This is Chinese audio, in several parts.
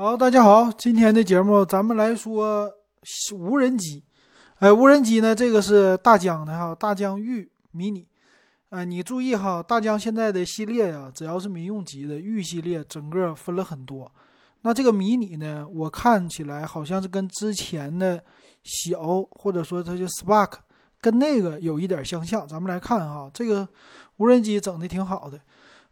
好，大家好，今天的节目咱们来说无人机。哎，无人机呢，这个是大疆的哈，大疆御迷你。哎，你注意哈，大疆现在的系列呀，只要是民用级的御系列，整个分了很多。那这个迷你呢，我看起来好像是跟之前的小，或者说它就 Spark，跟那个有一点相像。咱们来看哈，这个无人机整的挺好的。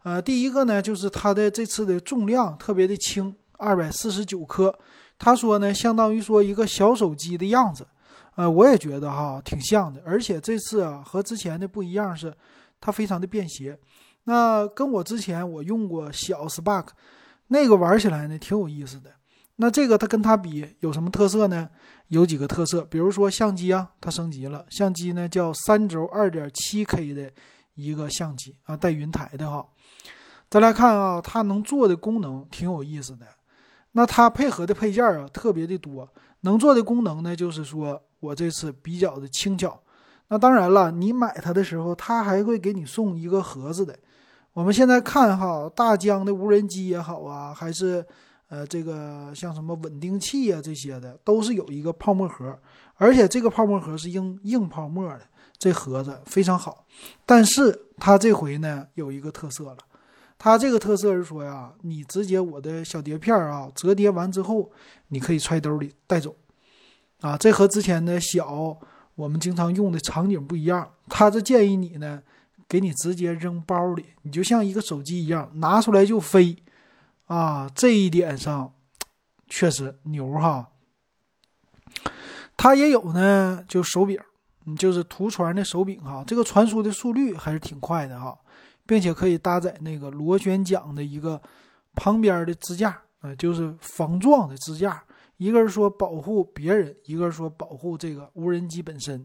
呃，第一个呢，就是它的这次的重量特别的轻，二百四十九克。他说呢，相当于说一个小手机的样子。呃，我也觉得哈，挺像的。而且这次啊，和之前的不一样是，它非常的便携。那跟我之前我用过小 Spark。那个玩起来呢挺有意思的，那这个它跟它比有什么特色呢？有几个特色，比如说相机啊，它升级了，相机呢叫三轴二点七 K 的一个相机啊，带云台的哈。再来看啊，它能做的功能挺有意思的，那它配合的配件啊特别的多，能做的功能呢就是说我这次比较的轻巧。那当然了，你买它的时候，它还会给你送一个盒子的。我们现在看哈，大疆的无人机也好啊，还是呃这个像什么稳定器啊这些的，都是有一个泡沫盒，而且这个泡沫盒是硬硬泡沫的，这盒子非常好。但是它这回呢有一个特色了，它这个特色是说呀，你直接我的小碟片啊折叠完之后，你可以揣兜里带走，啊，这和之前的小我们经常用的场景不一样，它这建议你呢。给你直接扔包里，你就像一个手机一样，拿出来就飞，啊，这一点上确实牛哈。它也有呢，就手柄，就是图传的手柄哈，这个传输的速率还是挺快的哈，并且可以搭载那个螺旋桨的一个旁边的支架，呃，就是防撞的支架，一个是说保护别人，一个是说保护这个无人机本身。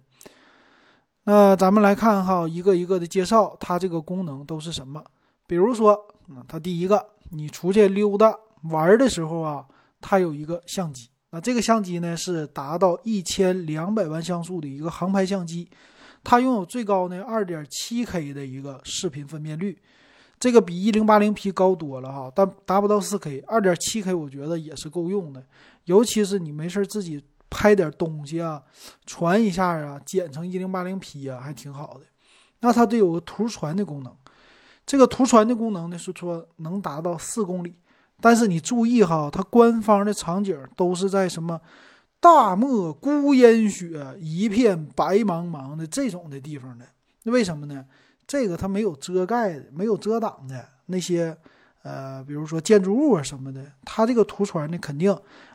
那咱们来看哈，一个一个的介绍，它这个功能都是什么？比如说，它第一个，你出去溜达玩的时候啊，它有一个相机。那这个相机呢，是达到一千两百万像素的一个航拍相机，它拥有最高呢二点七 K 的一个视频分辨率，这个比一零八零 P 高多了哈，但达不到四 K，二点七 K 我觉得也是够用的，尤其是你没事自己。拍点东西啊，传一下啊，剪成一零八零 P 啊，还挺好的。那它得有个图传的功能，这个图传的功能呢是说能达到四公里。但是你注意哈，它官方的场景都是在什么大漠孤烟雪、一片白茫茫的这种的地方的。那为什么呢？这个它没有遮盖的、没有遮挡的那些呃，比如说建筑物啊什么的，它这个图传呢肯定。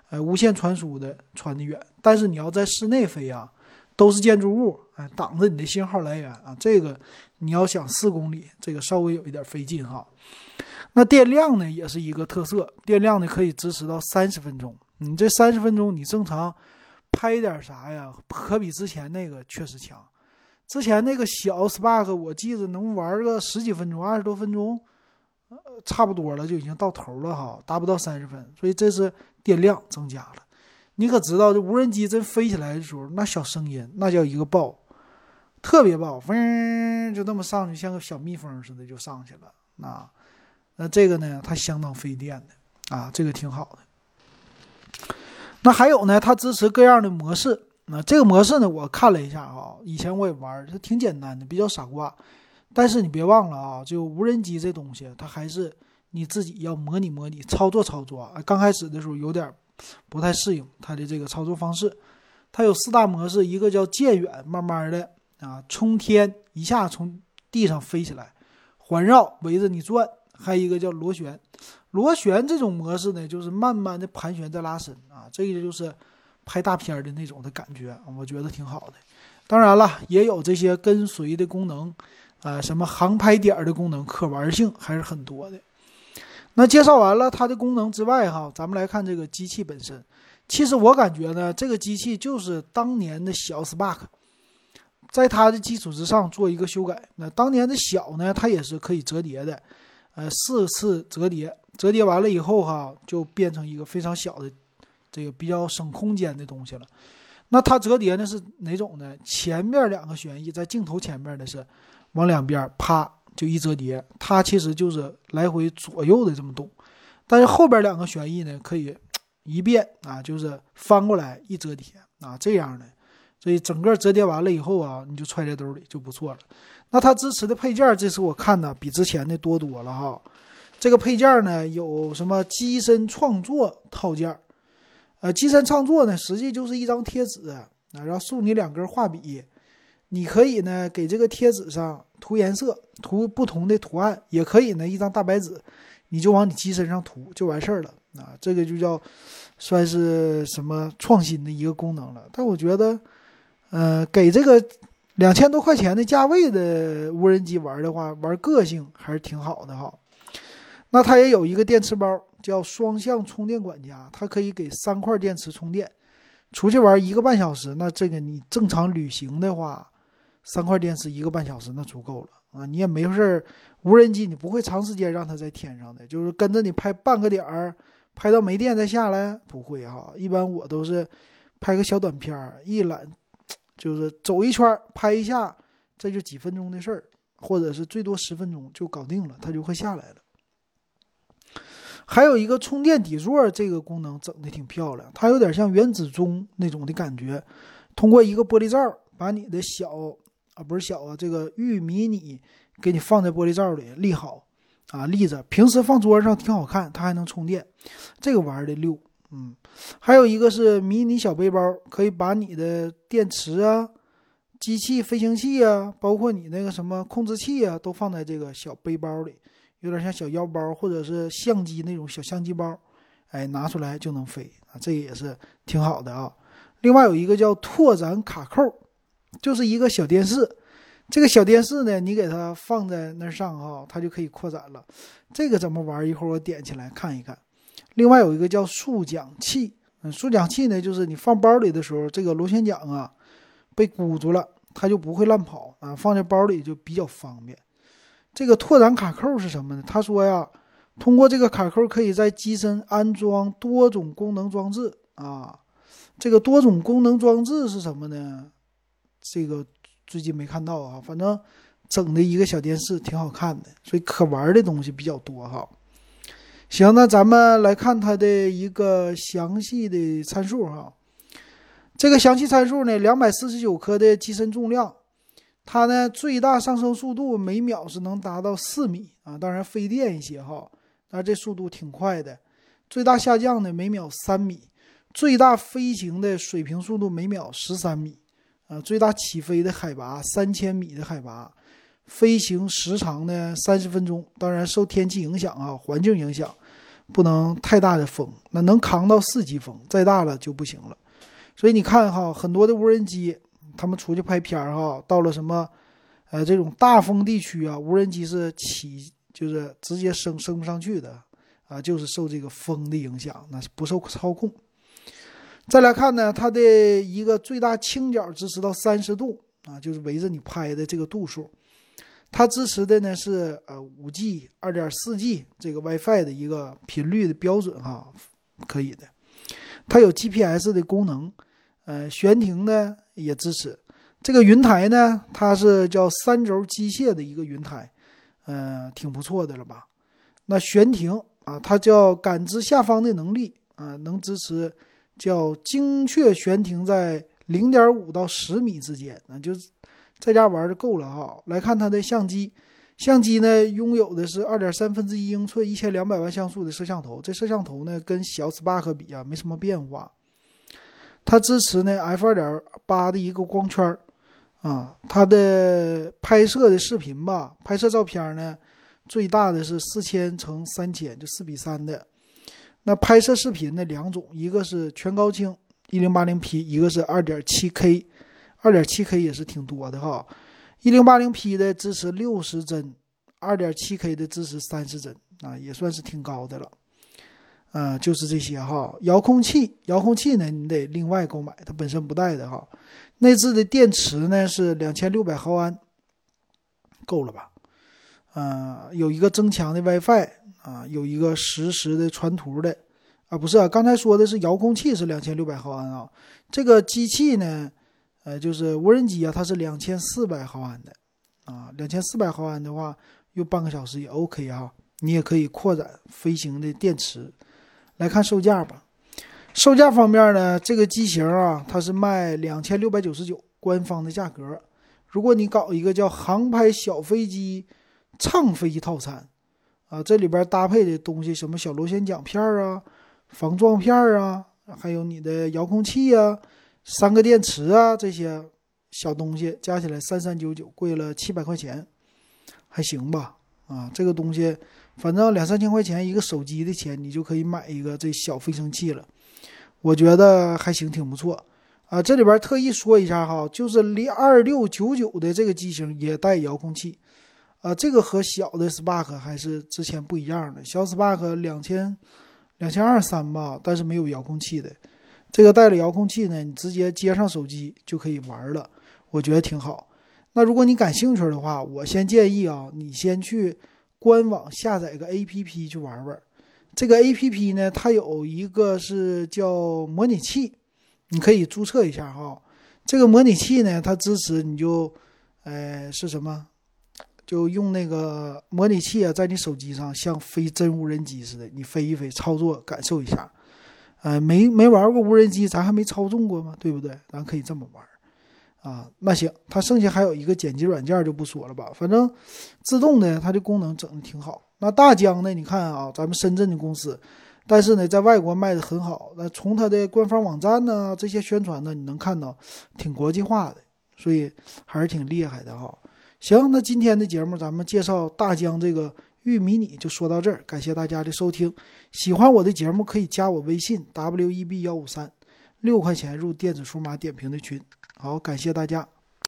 呃，无线传输的传的远，但是你要在室内飞啊，都是建筑物，哎，挡着你的信号来源啊，这个你要想四公里，这个稍微有一点费劲哈。那电量呢，也是一个特色，电量呢可以支持到三十分钟。你这三十分钟，你正常拍点啥呀？可比之前那个确实强。之前那个小 Spark，我记得能玩个十几分钟，二十多分钟，呃，差不多了，就已经到头了哈，达不到三十分，所以这是。电量增加了，你可知道这无人机真飞起来的时候，那小声音那叫一个爆，特别爆，嗡，就那么上去，像个小蜜蜂似的就上去了。那那这个呢，它相当费电的啊，这个挺好的。那还有呢，它支持各样的模式。那这个模式呢，我看了一下啊，以前我也玩，它挺简单的，比较傻瓜。但是你别忘了啊，就无人机这东西，它还是。你自己要模拟模拟操作操作！刚开始的时候有点不太适应它的这个操作方式。它有四大模式，一个叫渐远，慢慢的啊冲天，一下从地上飞起来，环绕围着你转；还有一个叫螺旋，螺旋这种模式呢，就是慢慢的盘旋再拉伸啊，这个就是拍大片的那种的感觉，我觉得挺好的。当然了，也有这些跟随的功能啊，什么航拍点的功能，可玩性还是很多的。那介绍完了它的功能之外，哈，咱们来看这个机器本身。其实我感觉呢，这个机器就是当年的小 Spark，在它的基础之上做一个修改。那当年的小呢，它也是可以折叠的，呃，四次折叠，折叠完了以后，哈，就变成一个非常小的，这个比较省空间的东西了。那它折叠呢是哪种呢？前面两个旋翼在镜头前面的是往两边啪。就一折叠，它其实就是来回左右的这么动，但是后边两个旋翼呢，可以一变啊，就是翻过来一折叠啊，这样的，所以整个折叠完了以后啊，你就揣在兜里就不错了。那它支持的配件，这次我看呢比之前的多多了哈。这个配件呢有什么机身创作套件？呃，机身创作呢实际就是一张贴纸啊，然后送你两根画笔，你可以呢给这个贴纸上涂颜色，涂不同的图案，也可以呢一张大白纸，你就往你机身上涂就完事儿了啊。这个就叫算是什么创新的一个功能了。但我觉得，呃，给这个。两千多块钱的价位的无人机玩的话，玩个性还是挺好的哈。那它也有一个电池包，叫双向充电管家，它可以给三块电池充电。出去玩一个半小时，那这个你正常旅行的话，三块电池一个半小时那足够了啊。你也没事儿，无人机你不会长时间让它在天上的，就是跟着你拍半个点儿，拍到没电再下来，不会哈。一般我都是拍个小短片儿，一览。就是走一圈拍一下，这就几分钟的事儿，或者是最多十分钟就搞定了，它就会下来了。还有一个充电底座，这个功能整的挺漂亮，它有点像原子钟那种的感觉。通过一个玻璃罩，把你的小啊不是小啊，这个玉迷你给你放在玻璃罩里立好啊立着，平时放桌上挺好看，它还能充电，这个玩的溜。嗯，还有一个是迷你小背包，可以把你的电池啊、机器飞行器啊，包括你那个什么控制器啊，都放在这个小背包里，有点像小腰包或者是相机那种小相机包，哎，拿出来就能飞啊，这也是挺好的啊。另外有一个叫拓展卡扣，就是一个小电视，这个小电视呢，你给它放在那上哈，它就可以扩展了。这个怎么玩？一会儿我点起来看一看。另外有一个叫速桨器，嗯，速桨器呢，就是你放包里的时候，这个螺旋桨啊被箍住了，它就不会乱跑啊，放在包里就比较方便。这个拓展卡扣是什么呢？他说呀，通过这个卡扣可以在机身安装多种功能装置啊。这个多种功能装置是什么呢？这个最近没看到啊，反正整的一个小电视挺好看的，所以可玩的东西比较多哈。行，那咱们来看它的一个详细的参数哈。这个详细参数呢，两百四十九克的机身重量，它呢最大上升速度每秒是能达到四米啊，当然费电一些哈，但这速度挺快的。最大下降呢每秒三米，最大飞行的水平速度每秒十三米啊，最大起飞的海拔三千米的海拔。飞行时长呢，三十分钟。当然受天气影响啊，环境影响，不能太大的风。那能扛到四级风，再大了就不行了。所以你看哈，很多的无人机，他们出去拍片儿哈，到了什么，呃，这种大风地区啊，无人机是起就是直接升升不上去的啊，就是受这个风的影响，那是不受操控。再来看呢，它的一个最大倾角支持到三十度啊，就是围着你拍的这个度数。它支持的呢是呃五 G、二点四 G 这个 WiFi 的一个频率的标准哈，可以的。它有 GPS 的功能，呃，悬停呢也支持。这个云台呢，它是叫三轴机械的一个云台，呃，挺不错的了吧？那悬停啊，它叫感知下方的能力啊，能支持叫精确悬停在零点五到十米之间，那就。在家玩就够了哈。来看它的相机，相机呢拥有的是二点三分之一英寸、一千两百万像素的摄像头。这摄像头呢跟小 Spark 比啊没什么变化。它支持呢 f 二点八的一个光圈啊。它的拍摄的视频吧，拍摄照片呢最大的是四千乘三千，就四比三的。那拍摄视频呢两种，一个是全高清一零八零 P，一个是二点七 K。二点七 K 也是挺多的哈，一零八零 P 的支持六十帧，二点七 K 的支持三十帧啊，也算是挺高的了。嗯，就是这些哈。遥控器，遥控器呢你得另外购买，它本身不带的哈。内置的电池呢是两千六百毫安，够了吧？嗯，有一个增强的 WiFi 啊，有一个实时的传图的啊，不是啊，刚才说的是遥控器是两千六百毫安啊，这个机器呢？呃，就是无人机啊，它是两千四百毫安的，啊，两千四百毫安的话，用半个小时也 OK 啊。你也可以扩展飞行的电池。来看售价吧，售价方面呢，这个机型啊，它是卖两千六百九十九，官方的价格。如果你搞一个叫航拍小飞机畅飞套餐，啊，这里边搭配的东西什么小螺旋桨片啊、防撞片啊，还有你的遥控器啊、三个电池啊这些小东西，加起来三三九九，贵了七百块钱，还行吧？啊，这个东西反正两三千块钱一个手机的钱，你就可以买一个这小飞行器了。我觉得还行，挺不错啊。这里边特意说一下哈，就是离二六九九的这个机型也带遥控器，啊，这个和小的 Spark 还是之前不一样的。小 Spark 两千两千二三吧，但是没有遥控器的，这个带了遥控器呢，你直接接上手机就可以玩了，我觉得挺好。那如果你感兴趣的话，我先建议啊，你先去官网下载个 APP 去玩玩。这个 A P P 呢，它有一个是叫模拟器，你可以注册一下哈。这个模拟器呢，它支持你就，呃，是什么？就用那个模拟器啊，在你手机上像飞真无人机似的，你飞一飞，操作感受一下。呃，没没玩过无人机，咱还没操纵过吗？对不对？咱可以这么玩。啊，那行，它剩下还有一个剪辑软件就不说了吧，反正自动的它的功能整的挺好。那大疆呢？你看啊，咱们深圳的公司，但是呢，在外国卖的很好。那从它的官方网站呢，这些宣传呢，你能看到挺国际化的，所以还是挺厉害的哈。行，那今天的节目咱们介绍大疆这个玉迷你就说到这儿，感谢大家的收听。喜欢我的节目可以加我微信 w e b 幺五三，六块钱入电子数码点评的群。好，感谢大家。